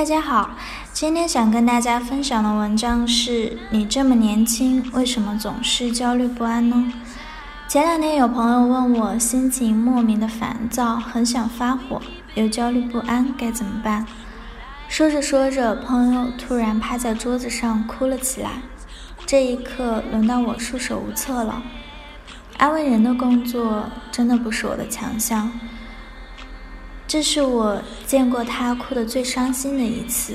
大家好，今天想跟大家分享的文章是你这么年轻，为什么总是焦虑不安呢？前两天有朋友问我，心情莫名的烦躁，很想发火，又焦虑不安，该怎么办？说着说着，朋友突然趴在桌子上哭了起来。这一刻，轮到我束手无策了。安慰人的工作，真的不是我的强项。这是我见过他哭得最伤心的一次，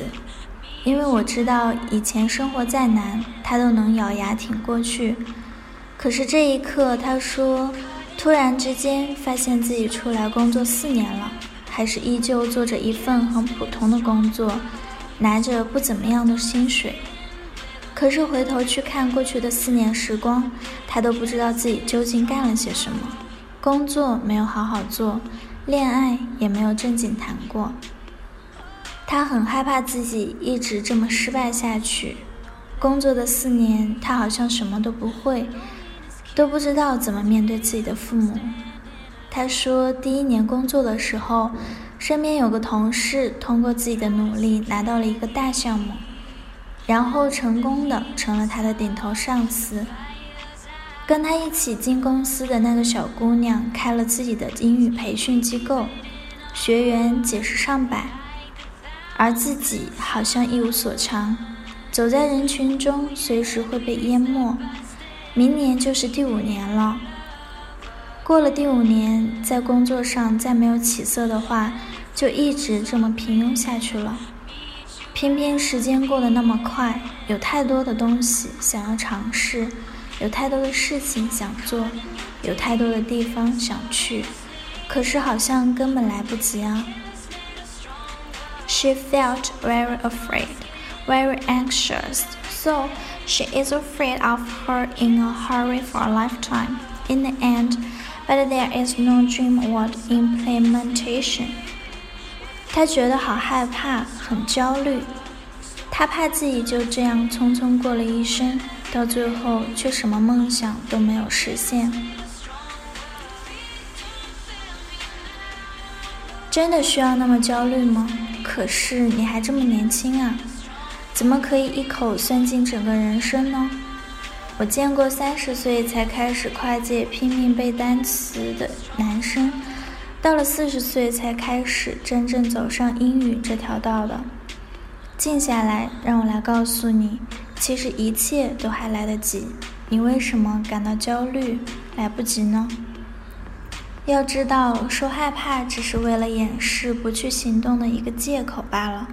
因为我知道以前生活再难，他都能咬牙挺过去。可是这一刻，他说，突然之间发现自己出来工作四年了，还是依旧做着一份很普通的工作，拿着不怎么样的薪水。可是回头去看过去的四年时光，他都不知道自己究竟干了些什么，工作没有好好做。恋爱也没有正经谈过，他很害怕自己一直这么失败下去。工作的四年，他好像什么都不会，都不知道怎么面对自己的父母。他说，第一年工作的时候，身边有个同事通过自己的努力拿到了一个大项目，然后成功的成了他的顶头上司。跟他一起进公司的那个小姑娘开了自己的英语培训机构，学员几十上百，而自己好像一无所长，走在人群中随时会被淹没。明年就是第五年了，过了第五年，在工作上再没有起色的话，就一直这么平庸下去了。偏偏时间过得那么快，有太多的东西想要尝试。有太多的事情想做，有太多的地方想去，可是好像根本来不及啊。She felt very afraid, very anxious, so she is afraid of her in a hurry for a lifetime. In the end, but there is no dream without implementation. 她觉得好害怕，很焦虑。她怕自己就这样匆匆过了一生。到最后却什么梦想都没有实现，真的需要那么焦虑吗？可是你还这么年轻啊，怎么可以一口算尽整个人生呢？我见过三十岁才开始跨界拼命背单词的男生，到了四十岁才开始真正走上英语这条道的。静下来，让我来告诉你。其实一切都还来得及，你为什么感到焦虑？来不及呢？要知道，说害怕只是为了掩饰不去行动的一个借口罢了。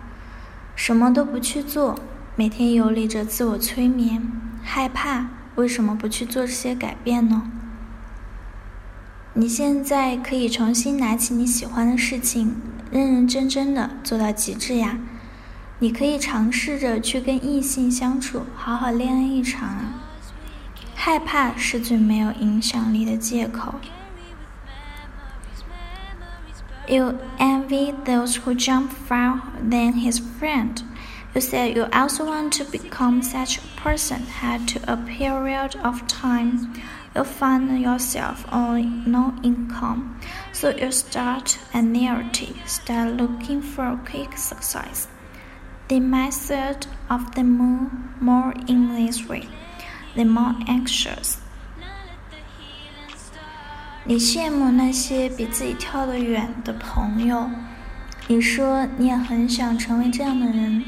什么都不去做，每天游离着自我催眠，害怕，为什么不去做这些改变呢？你现在可以重新拿起你喜欢的事情，认认真真的做到极致呀。你可以尝试着去跟异性相处，好好恋爱一场啊！害怕是最没有影响力的借口。You envy those who jump farther than his friend. You said you also want to become such a person. Had to a period of time, you find yourself on no income, so you start a narrative, start looking for quick success. The method of the moon more in this way, the more anxious. 你羡慕那些比自己跳得远的朋友，你说你也很想成为这样的人。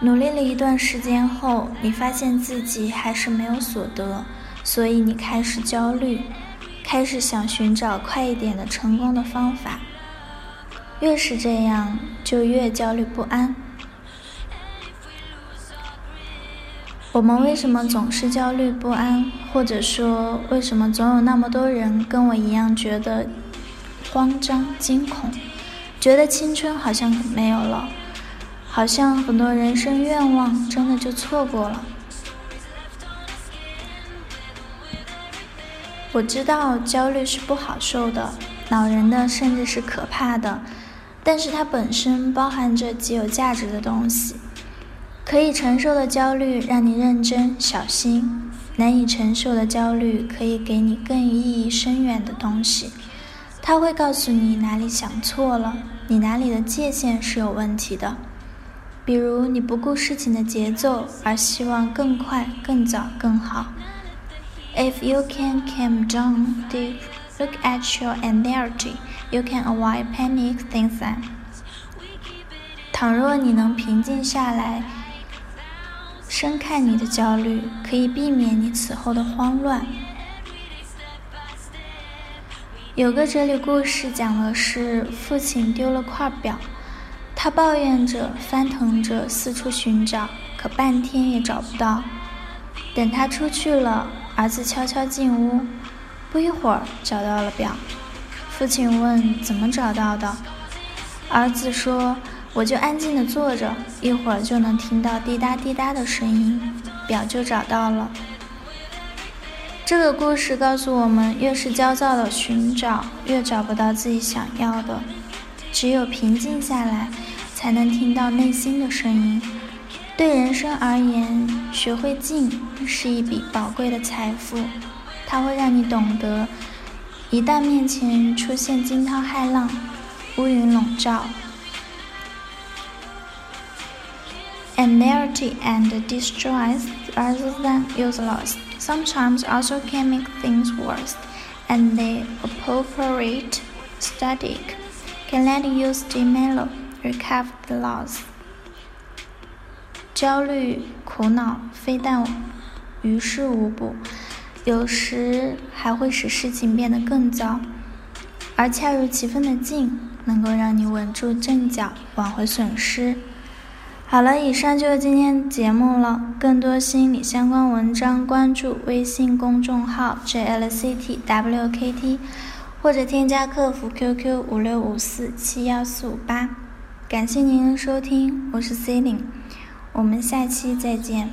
努力了一段时间后，你发现自己还是没有所得，所以你开始焦虑，开始想寻找快一点的成功的方法。越是这样，就越焦虑不安。我们为什么总是焦虑不安？或者说，为什么总有那么多人跟我一样觉得慌张、惊恐，觉得青春好像没有了，好像很多人生愿望真的就错过了。我知道焦虑是不好受的，恼人的，甚至是可怕的，但是它本身包含着极有价值的东西。可以承受的焦虑让你认真小心，难以承受的焦虑可以给你更意义深远的东西。它会告诉你哪里想错了，你哪里的界限是有问题的。比如你不顾事情的节奏，而希望更快、更早、更好。If you can calm down, deep, look at your anxiety, you can avoid panic things then. 倘若你能平静下来，深看你的焦虑，可以避免你此后的慌乱。有个哲理故事讲的是父亲丢了块表，他抱怨着、翻腾着，四处寻找，可半天也找不到。等他出去了。儿子悄悄进屋，不一会儿找到了表。父亲问：“怎么找到的？”儿子说：“我就安静地坐着，一会儿就能听到滴答滴答的声音，表就找到了。”这个故事告诉我们：越是焦躁的寻找，越找不到自己想要的。只有平静下来，才能听到内心的声音。对人生而言，学会静是一笔宝贵的财富，它会让你懂得，一旦面前出现惊涛骇浪、乌云笼罩 ，anxiety and distress rather than useless sometimes also can make things worse, and the appropriate study can let you stimulate recover the loss. 焦虑、苦恼非但于事无补，有时还会使事情变得更糟。而恰如其分的静，能够让你稳住阵脚，挽回损失。 好了，以上就是今天节目了。更多心理相关文章，关注微信公众号 jlctwkt，或者添加客服 QQ 五六五四七幺四五八。感谢您的收听，我是 C e l i n e 我们下期再见。